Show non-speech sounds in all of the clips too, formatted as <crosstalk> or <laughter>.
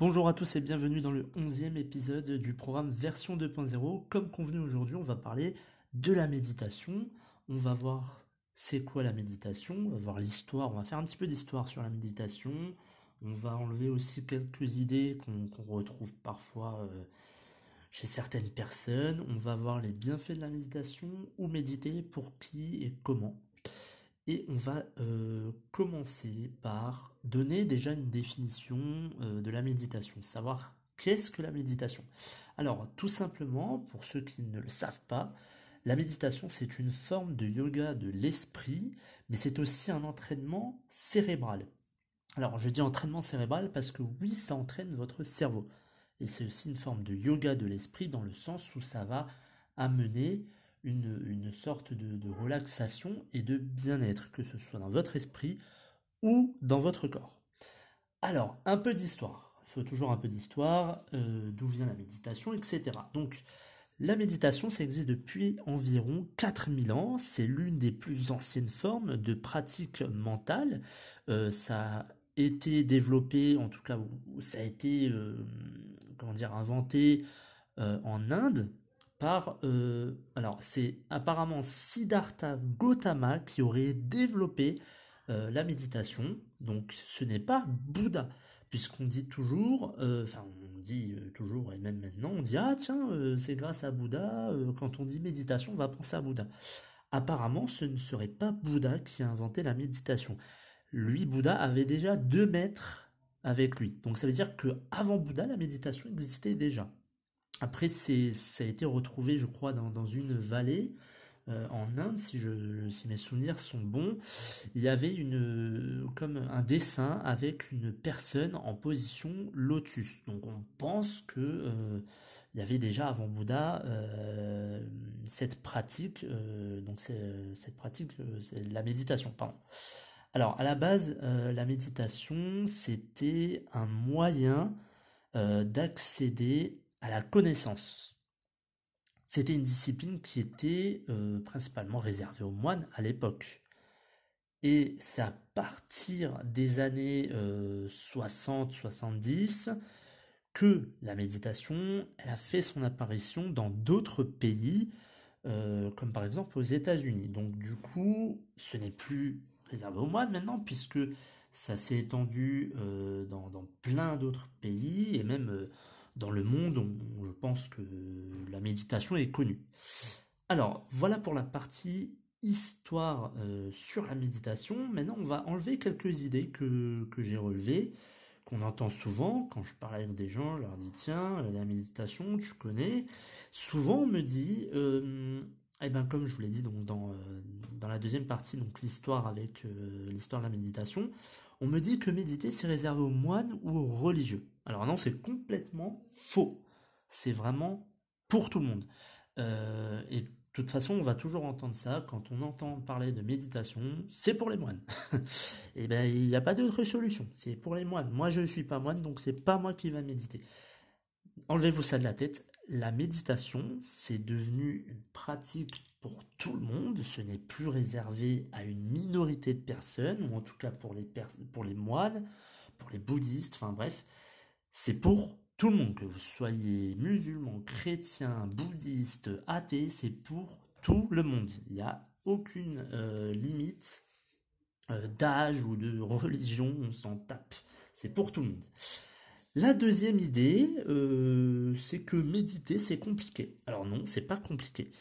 Bonjour à tous et bienvenue dans le 11e épisode du programme version 2.0. Comme convenu aujourd'hui, on va parler de la méditation. On va voir c'est quoi la méditation, on va voir l'histoire, on va faire un petit peu d'histoire sur la méditation. On va enlever aussi quelques idées qu'on retrouve parfois euh, chez certaines personnes. On va voir les bienfaits de la méditation, ou méditer, pour qui et comment. Et on va euh, commencer par donner déjà une définition euh, de la méditation, savoir qu'est-ce que la méditation. Alors tout simplement, pour ceux qui ne le savent pas, la méditation c'est une forme de yoga de l'esprit, mais c'est aussi un entraînement cérébral. Alors je dis entraînement cérébral parce que oui, ça entraîne votre cerveau. Et c'est aussi une forme de yoga de l'esprit dans le sens où ça va amener une, sorte de, relaxation et de bien-être, que ce soit dans votre esprit ou dans votre corps. Alors, un peu d'histoire. Il faut toujours un peu d'histoire, euh, d'où vient la méditation, etc. Donc, la méditation, ça existe depuis environ 4000 ans. C'est l'une des plus anciennes formes de pratique mentale. Euh, ça a été développé, en tout cas, ça a été, euh, comment dire, inventé en Inde par, euh, alors c'est apparemment Siddhartha Gautama qui aurait développé euh, la méditation. Donc ce n'est pas Bouddha, puisqu'on dit toujours, euh, enfin on dit toujours et même maintenant, on dit ah tiens c'est grâce à Bouddha. quand on dit méditation, on va penser à Bouddha. Apparemment, ce ne serait pas Bouddha qui a inventé la méditation. Lui, Bouddha avait déjà deux maîtres avec lui. Donc ça veut dire que avant Bouddha, la méditation existait déjà. Après, ça a été retrouvé, je crois, dans, une vallée euh, en Inde, si, je, si mes souvenirs sont bons. Il y avait une, comme un dessin avec une personne en position lotus. Donc, on pense que euh, il y avait déjà avant Bouddha euh, cette pratique, donc cette pratique, la méditation. Alors, à la base, la méditation, c'était un moyen d'accéder la connaissance. C'était une discipline qui était euh, principalement réservée aux moines à l'époque. Et c'est à partir des années 60-70 euh, que la méditation a fait son apparition dans d'autres pays, euh, comme par exemple aux États-Unis. Donc du coup, ce n'est plus réservé aux moines maintenant, puisque ça s'est étendu dans, dans, plein d'autres pays, et même dans le monde, je pense que la méditation est connue. Alors, voilà pour la partie histoire euh, sur la méditation. Maintenant, on va enlever quelques idées que, j'ai relevées, qu'on entend souvent. Quand je parle avec des gens, je leur dis, tiens, euh, la méditation, tu connais. Souvent, on me dit, euh, eh ben, comme je vous l'ai dit dans, dans la deuxième partie, donc l'histoire avec l'histoire de la méditation, on me dit que méditer, c'est réservé aux moines ou aux religieux. Alors non, c'est complètement faux. C'est vraiment pour tout le monde. Euh, et de toute façon, on va toujours entendre ça quand on entend parler de méditation, c'est pour les moines. et <laughs> eh ben, il n'y a pas d'autre solution. C'est pour les moines. Moi, je ne suis pas moine, donc c'est pas moi qui va méditer. Enlevez-vous ça de la tête. La méditation, c'est devenu une pratique pour tout le monde. Ce n'est plus réservé à une minorité de personnes, ou en tout cas pour les moines, pour les bouddhistes, enfin bref. C'est pour tout le monde, que vous soyez musulman, chrétien, bouddhiste, athée, c'est pour tout le monde. Il n'y a aucune euh, limite euh, d'âge ou de religion, on s'en tape. C'est pour tout le monde. La deuxième idée, euh, c'est que méditer, c'est compliqué. Alors non, c'est pas compliqué.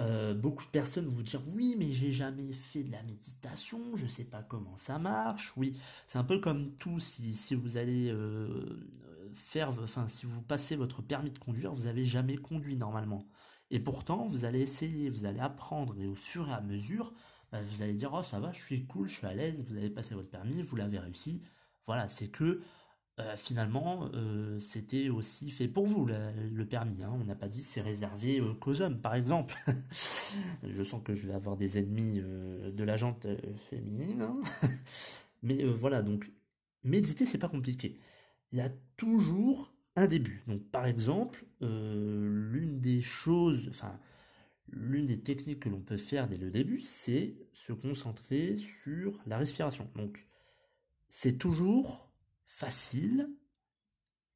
Euh, beaucoup de personnes vous dire oui mais j'ai jamais fait de la méditation, je sais pas comment ça marche. Oui, c'est un peu comme tout si, si vous allez euh, faire, enfin si vous passez votre permis de conduire, vous avez jamais conduit normalement. Et pourtant vous allez essayer, vous allez apprendre et au fur et à mesure, bah, vous allez dire, oh ça va, je suis cool, je suis à l'aise, vous avez passé votre permis, vous l'avez réussi. Voilà, c'est que euh, finalement, euh, c'était aussi fait pour vous, le, permis. Hein. On n'a pas dit c'est réservé euh, qu'aux hommes, par exemple. <laughs> je sens que je vais avoir des ennemis de la jante féminine. Hein. <laughs> Mais voilà, donc, méditer, c'est pas compliqué. Il y a toujours un début. Donc, par exemple, l'une des choses, enfin, l'une des techniques que l'on peut faire dès le début, c'est se concentrer sur la respiration. Donc, c'est toujours facile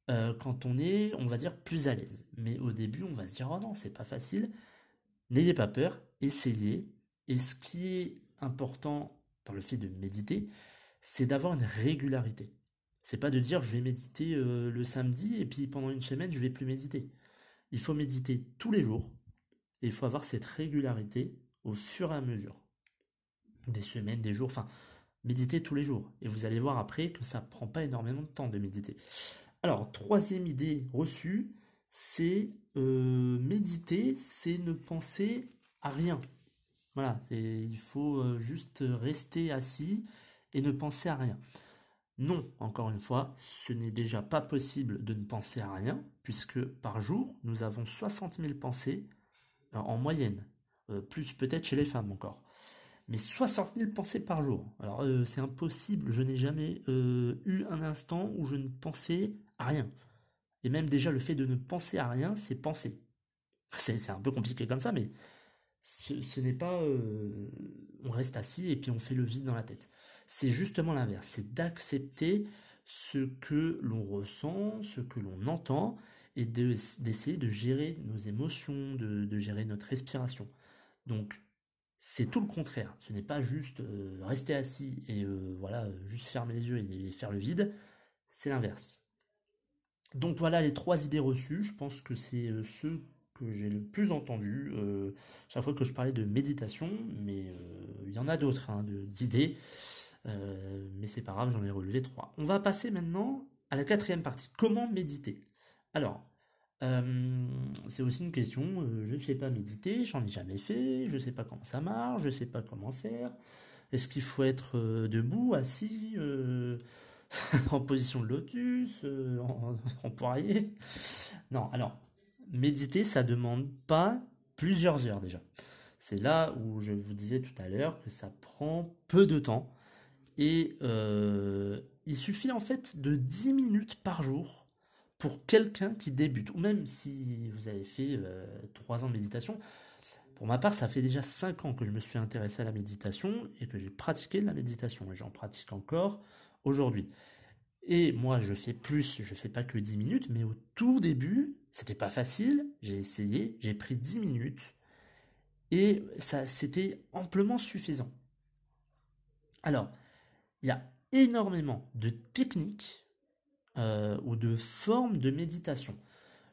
euh, quand on est, on va dire, plus à l'aise. Mais au début, on va se dire, oh non, c'est pas facile. N'ayez pas peur, essayez. Et ce qui est important dans le fait de méditer, c'est d'avoir une régularité. C'est pas de dire je vais méditer euh, le samedi et puis pendant une semaine je vais plus méditer. Il faut méditer tous les jours et il faut avoir cette régularité au fur et à mesure. Des semaines, des jours, enfin, méditer tous les jours. Et vous allez voir après que ça prend pas énormément de temps de méditer. Alors, troisième idée reçue, c'est euh, méditer, c'est ne penser à rien. Voilà, il faut euh, juste rester assis et ne penser à rien. Non, encore une fois, ce n'est déjà pas possible de ne penser à rien, puisque par jour, nous avons 60 000 pensées euh, en moyenne, plus peut-être chez les femmes encore mais 60 000 pensées par jour. Alors euh, c'est impossible, je n'ai jamais euh, eu un instant où je ne pensais à rien. Et même déjà le fait de ne penser à rien, c'est penser. C'est un peu compliqué comme ça, mais ce, n'est pas... Euh, on reste assis et puis on fait le vide dans la tête. C'est justement l'inverse, c'est d'accepter ce que l'on ressent, ce que l'on entend, et d'essayer de, gérer nos émotions, de, de gérer notre respiration. Donc c'est tout le contraire. Ce n'est pas juste euh, rester assis et euh, voilà, juste fermer les yeux et, faire le vide. C'est l'inverse. Donc voilà les trois idées reçues. Je pense que c'est euh, ceux que j'ai le plus entendu chaque fois que je parlais de méditation, mais il y en a d'autres hein, d'idées. mais c'est pas grave, j'en ai relevé trois. On va passer maintenant à la quatrième partie. Comment méditer? Alors, euh, c'est aussi une question, euh, je ne sais pas méditer, j'en ai jamais fait, je ne sais pas comment ça marche, je ne sais pas comment faire. Est-ce qu'il faut être euh, debout, assis, <laughs> en position de lotus, <laughs> en, poirier? Non, alors, méditer, ça demande pas plusieurs heures déjà. C'est là où je vous disais tout à l'heure que ça prend peu de temps. Et il suffit en fait de 10 minutes par jour pour quelqu'un qui débute, ou même si vous avez fait euh, trois ans de méditation, pour ma part, ça fait déjà cinq ans que je me suis intéressé à la méditation et que j'ai pratiqué de la méditation, et j'en pratique encore aujourd'hui. Et moi, je fais plus, je fais pas que 10 minutes, mais au tout début, c'était pas facile, j'ai essayé, j'ai pris 10 minutes, et ça, c'était amplement suffisant. Alors, il y a énormément de techniques euh, ou de formes de méditation.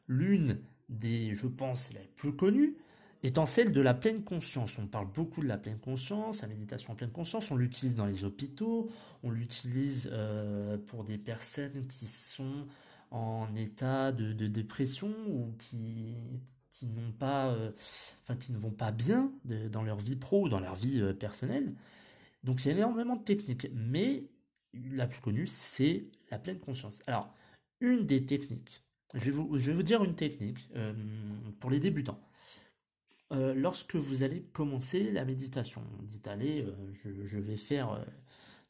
L'une des, je pense, les plus connues, étant celle de la pleine conscience. On parle beaucoup de la pleine conscience, la méditation en pleine conscience, on l'utilise dans les hôpitaux, on l'utilise euh, pour des personnes qui sont en état de, dépression ou qui, qui n'ont pas, euh, enfin qui ne vont pas bien dans leur vie pro ou dans leur vie personnelle. Donc il y a énormément de techniques, mais la plus connue, c'est la pleine conscience. Alors, une des techniques, je vais vous, je dire une technique euh, pour les débutants. Euh, lorsque vous allez commencer la méditation, dites allez, euh, je, vais faire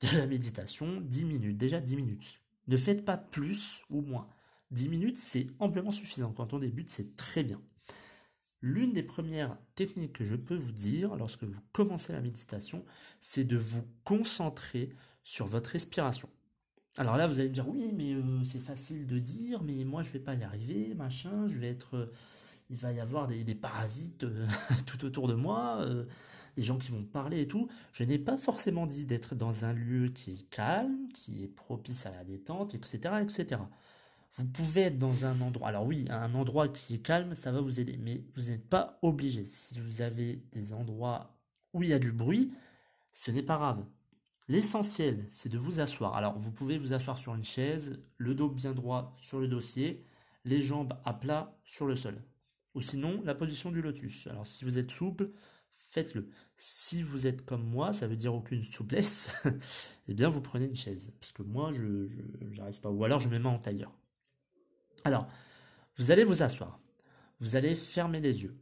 de la méditation 10 minutes, déjà 10 minutes. Ne faites pas plus ou moins. 10 minutes, c'est amplement suffisant. Quand on débute, c'est très bien. L'une des premières techniques que je peux vous dire lorsque vous commencez la méditation, c'est de vous concentrer sur votre respiration. Alors là, vous allez me dire, oui, mais euh, c'est facile de dire, mais moi, je vais pas y arriver, machin, je vais être... Euh, il va y avoir des, parasites euh, <laughs> tout autour de moi, des gens qui vont parler et tout. Je n'ai pas forcément dit d'être dans un lieu qui est calme, qui est propice à la détente, etc., etc. Vous pouvez être dans un endroit... Alors oui, un endroit qui est calme, ça va vous aider, mais vous n'êtes pas obligé. Si vous avez des endroits où il y a du bruit, ce n'est pas grave. L'essentiel, c'est de vous asseoir. Alors, vous pouvez vous asseoir sur une chaise, le dos bien droit sur le dossier, les jambes à plat sur le sol. Ou sinon, la position du lotus. Alors, si vous êtes souple, faites-le. Si vous êtes comme moi, ça veut dire aucune souplesse, <laughs> eh bien vous prenez une chaise. Parce que moi, je n'arrive pas. Ou alors je me mets en tailleur. Alors, vous allez vous asseoir. Vous allez fermer les yeux.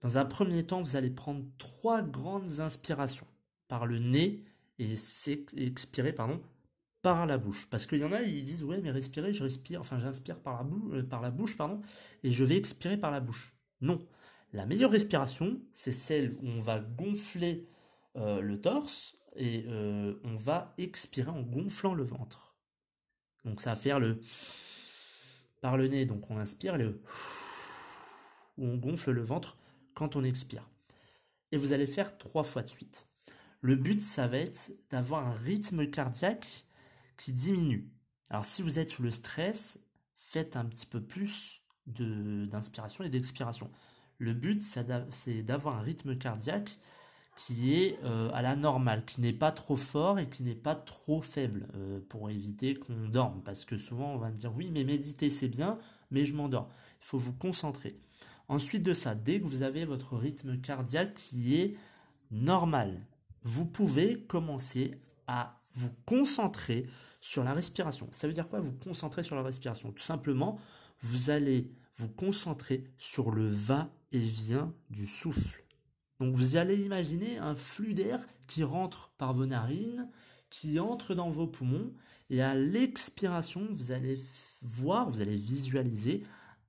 Dans un premier temps, vous allez prendre trois grandes inspirations par le nez et expirer pardon, par la bouche. Parce qu'il y en a, ils disent ouais mais respirer, je respire, enfin j'inspire par la bouche, euh, par la bouche pardon, et je vais expirer par la bouche. Non, la meilleure respiration, c'est celle où on va gonfler euh, le torse et euh, on va expirer en gonflant le ventre. Donc ça va faire le par le nez, donc on inspire, le où on gonfle le ventre quand on expire. Et vous allez faire trois fois de suite. Le but, ça va être d'avoir un rythme cardiaque qui diminue. Alors si vous êtes sous le stress, faites un petit peu plus d'inspiration et d'expiration. Le but, c'est d'avoir un rythme cardiaque qui est euh, à la normale, qui n'est pas trop fort et qui n'est pas trop faible, euh, pour éviter qu'on dorme. Parce que souvent, on va me dire, oui, mais méditer, c'est bien, mais je m'endors. Il faut vous concentrer. Ensuite de ça, dès que vous avez votre rythme cardiaque qui est normal, vous pouvez commencer à vous concentrer sur la respiration. Ça veut dire quoi Vous concentrer sur la respiration? Tout simplement, vous allez vous concentrer sur le va-et-vient du souffle. Donc vous allez imaginer un flux d'air qui rentre par vos narines, qui entre dans vos poumons, et à l'expiration, vous allez voir, vous allez visualiser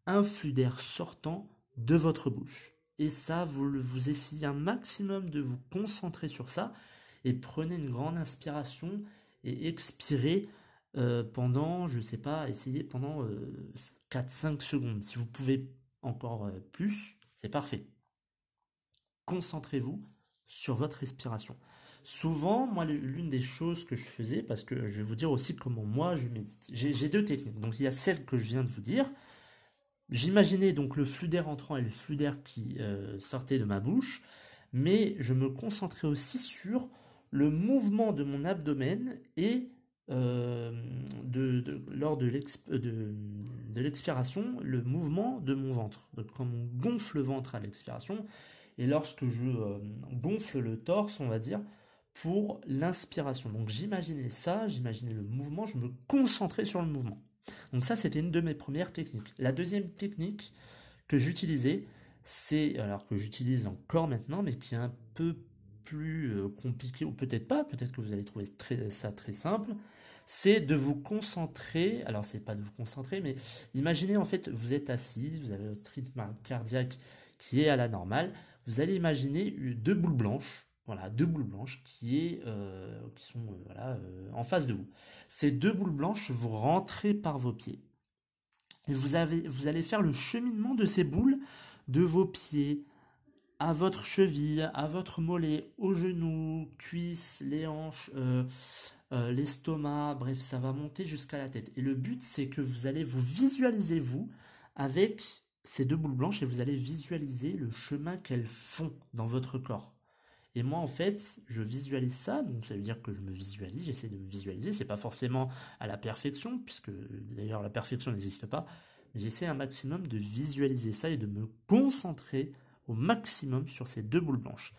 un flux d'air sortant de votre bouche. Et ça, vous, vous essayez un maximum de vous concentrer sur ça, et prenez une grande inspiration et expirez euh, pendant, je sais pas, essayez pendant 4-5 euh, secondes. Si vous pouvez encore euh, plus, c'est parfait. Concentrez-vous sur votre respiration. Souvent, moi, l'une des choses que je faisais, parce que je vais vous dire aussi comment moi je médite. J'ai deux techniques. Donc, il y a celle que je viens de vous dire. J'imaginais donc le flux d'air entrant et le flux d'air qui sortait de ma bouche, mais je me concentrais aussi sur le mouvement de mon abdomen et euh, lors de l'expiration, le mouvement de mon ventre. Donc, quand on gonfle le ventre à l'expiration, et lorsque je euh, gonfle le torse, on va dire, pour l'inspiration. Donc j'imaginais ça, j'imaginais le mouvement, je me concentrais sur le mouvement. Donc ça, c'était une de mes premières techniques. La deuxième technique que j'utilisais, c'est, alors que j'utilise encore maintenant, mais qui est un peu plus euh, compliqué, ou peut-être pas, peut-être que vous allez trouver ça très simple, c'est de vous concentrer, alors c'est pas de vous concentrer, mais imaginez en fait, vous êtes assis, vous avez votre rythme cardiaque qui est à la normale, vous allez imaginer deux boules blanches, voilà, deux boules blanches qui, euh, sont euh, voilà, en face de vous. Ces deux boules blanches, vous rentrez par vos pieds. Et vous, allez faire le cheminement de ces boules de vos pieds à votre cheville, à votre mollet, aux genoux, cuisses, les hanches, euh, euh, l'estomac, bref, ça va monter jusqu'à la tête. Et le but, c'est que vous allez vous visualiser, vous, avec ces deux boules blanches, et vous allez visualiser le chemin qu'elles font dans votre corps. Et moi, en fait, je visualise ça, donc ça veut dire que je me visualise, j'essaie de me visualiser. C'est pas forcément à la perfection, puisque d'ailleurs la perfection n'existe pas, mais j'essaie un maximum de visualiser ça et de me concentrer au maximum sur ces deux boules blanches.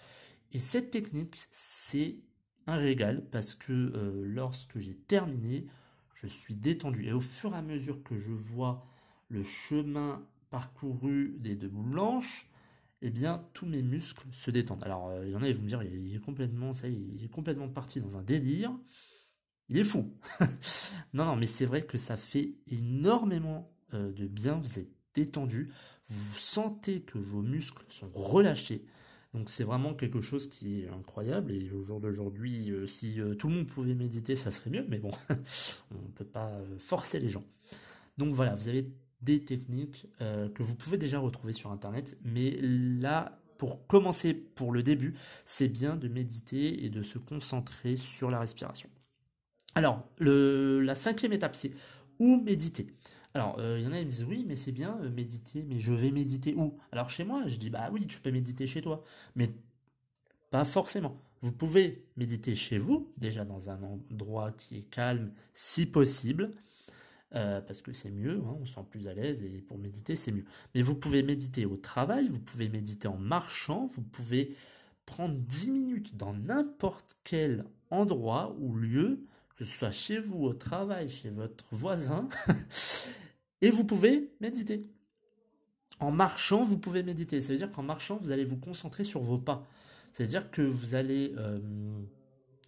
Et cette technique, c'est un régal parce que euh, lorsque j'ai terminé, je suis détendu. Et au fur et à mesure que je vois le chemin parcouru des deux boules blanches, eh bien, tous mes muscles se détendent. Alors, euh, il y en a, ils vont me dire, il est complètement, ça il est complètement parti dans un délire. Il est fou. <laughs> non, non, mais c'est vrai que ça fait énormément euh, de bien. Vous êtes détendu vous sentez que vos muscles sont relâchés. Donc c'est vraiment quelque chose qui est incroyable et au jour d'aujourd'hui, euh, si tout le monde pouvait méditer, ça serait mieux, mais bon, <laughs> on ne peut pas forcer les gens. Donc voilà, vous avez des techniques que vous pouvez déjà retrouver sur Internet, mais là, pour commencer, pour le début, c'est bien de méditer et de se concentrer sur la respiration. Alors, la cinquième étape, c'est où méditer? Alors, il euh, y en a qui me disent oui, mais c'est bien euh, méditer, mais je vais méditer où? Alors chez moi, je dis bah oui, tu peux méditer chez toi, mais pas forcément. Vous pouvez méditer chez vous, déjà dans un endroit qui est calme, si possible, euh, parce que c'est mieux, hein, on se sent plus à l'aise et pour méditer c'est mieux. Mais vous pouvez méditer au travail, vous pouvez méditer en marchant, vous pouvez prendre 10 minutes dans n'importe quel endroit ou lieu, que ce soit chez vous, au travail, chez votre voisin, <laughs> et vous pouvez méditer. En marchant, vous pouvez méditer. Ça veut dire qu'en marchant, vous allez vous concentrer sur vos pas. C'est-à-dire que vous allez euh,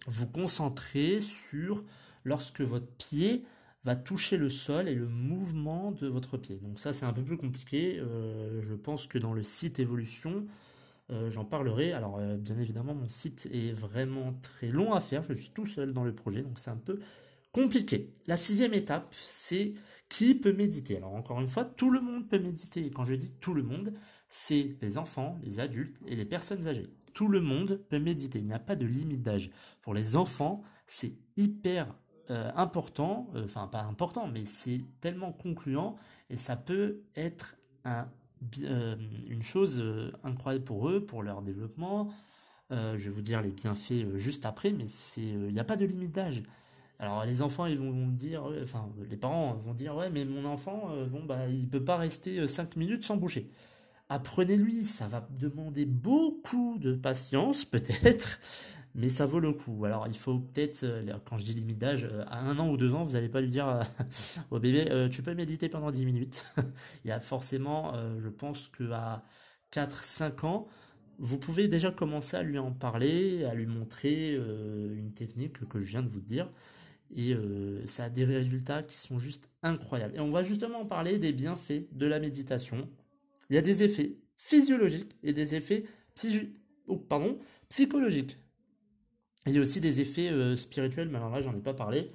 vous concentrer sur lorsque votre pied va toucher le sol et le mouvement de votre pied. Donc ça, c'est un peu plus compliqué. Euh, je pense que dans le site évolution, euh, j'en parlerai. Alors, bien évidemment, mon site est vraiment très long à faire. Je suis tout seul dans le projet, donc c'est un peu compliqué. La sixième étape, c'est qui peut méditer. Alors, encore une fois, tout le monde peut méditer. Et quand je dis tout le monde, c'est les enfants, les adultes et les personnes âgées tout le monde peut méditer. Il n'y a pas de limite d'âge. Pour les enfants, c'est hyper euh, important, euh, enfin pas important, mais c'est tellement concluant et ça peut être euh, une chose incroyable pour eux, pour leur développement. je vais vous dire les bienfaits juste après, mais il n'y a pas de limite d'âge. Alors les enfants ils vont dire, enfin les parents vont dire ouais mais mon enfant bon bah il peut pas rester 5 minutes sans boucher apprenez-lui, ça va demander beaucoup de patience <laughs> peut-être, mais ça vaut le coup. Alors il faut peut-être, euh, quand je dis limite d'âge, euh, à un an ou deux ans, vous n'allez pas lui dire euh, <laughs> au bébé, tu peux méditer pendant 10 minutes. <laughs> il y a forcément, je pense qu'à 4-5 ans, vous pouvez déjà commencer à lui en parler, à lui montrer une technique que je viens de vous dire. Et ça a des résultats qui sont juste incroyables. Et on va justement parler des bienfaits de la méditation il y a des effets physiologiques et des effets pardon, psychologiques. Il y a aussi des effets euh, spirituels, mais alors là, j'en ai pas parlé.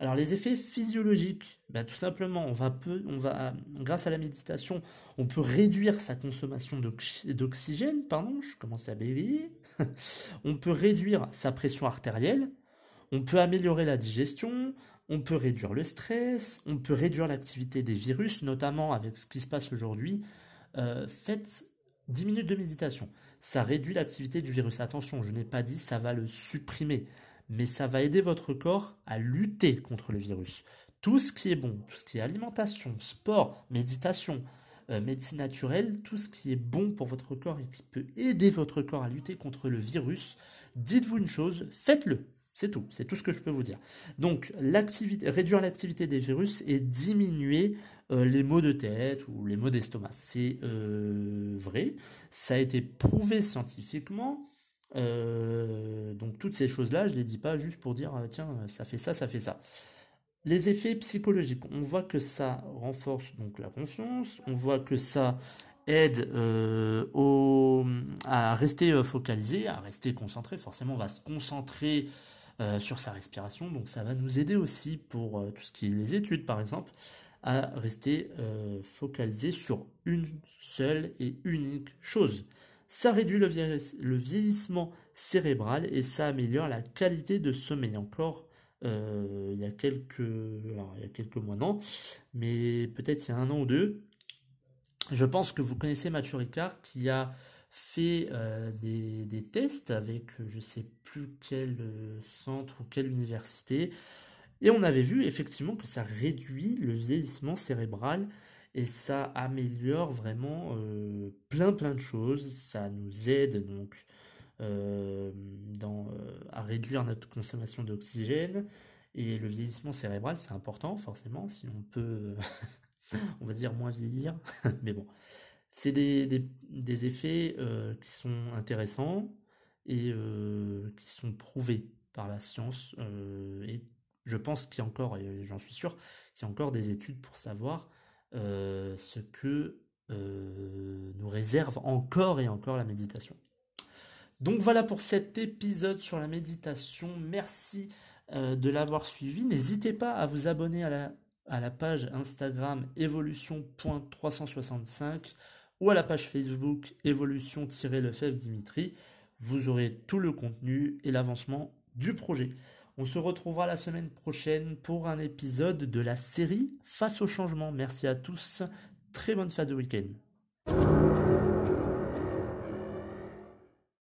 Alors les effets physiologiques, ben, tout simplement, on va, peu, on va, grâce à la méditation, on peut réduire sa consommation d'oxygène, pardon, je commence à bégayer. <laughs> on peut réduire sa pression artérielle, on peut améliorer la digestion, on peut réduire le stress, on peut réduire l'activité des virus, notamment avec ce qui se passe aujourd'hui, euh, faites 10 minutes de méditation. Ça réduit l'activité du virus. Attention, je n'ai pas dit ça va le supprimer, mais ça va aider votre corps à lutter contre le virus. Tout ce qui est bon, tout ce qui est alimentation, sport, méditation, euh, médecine naturelle, tout ce qui est bon pour votre corps et qui peut aider votre corps à lutter contre le virus, dites-vous une chose, faites-le. C'est tout, c'est tout ce que je peux vous dire. Donc, réduire l'activité des virus et diminuer euh, les maux de tête ou les maux d'estomac. C'est euh, vrai, ça a été prouvé scientifiquement. Euh, donc toutes ces choses-là, je ne les dis pas juste pour dire tiens, ça fait ça, ça fait ça. Les effets psychologiques, on voit que ça renforce donc la confiance, on voit que ça aide à rester focalisé, à rester concentré. Forcément, on va se concentrer sur sa respiration, donc ça va nous aider aussi pour tout ce qui est les études, par exemple à rester euh, focalisé sur une seule et unique chose. Ça réduit le, vieillissement cérébral et ça améliore la qualité de sommeil. Encore, euh, il, y a quelques, mois, non, mais peut-être il y a un an ou deux, je pense que vous connaissez Mathieu Ricard qui a fait euh, des, des, tests avec je sais plus quel centre ou quelle université et on avait vu effectivement que ça réduit le vieillissement cérébral et ça améliore vraiment euh, plein plein de choses. Ça nous aide donc euh, euh, à réduire notre consommation d'oxygène. Et le vieillissement cérébral, c'est important forcément, si on peut, <laughs> on va dire, moins vieillir. <laughs> Mais bon, c'est des, des, des, effets qui sont intéressants et qui sont prouvés par la science et je pense qu'il y a encore, j'en suis sûr, qu'il y a encore des études pour savoir euh, ce que euh, nous réserve encore et encore la méditation. Donc voilà pour cet épisode sur la méditation. Merci euh, de l'avoir suivi. N'hésitez pas à vous abonner à la, à la page Instagram évolution.365 ou à la page Facebook évolution-lefebvre Dimitri. Vous aurez tout le contenu et l'avancement du projet. On se retrouvera la semaine prochaine pour un épisode de la série Face au changement. Merci à tous. Très bonne fin de week-end.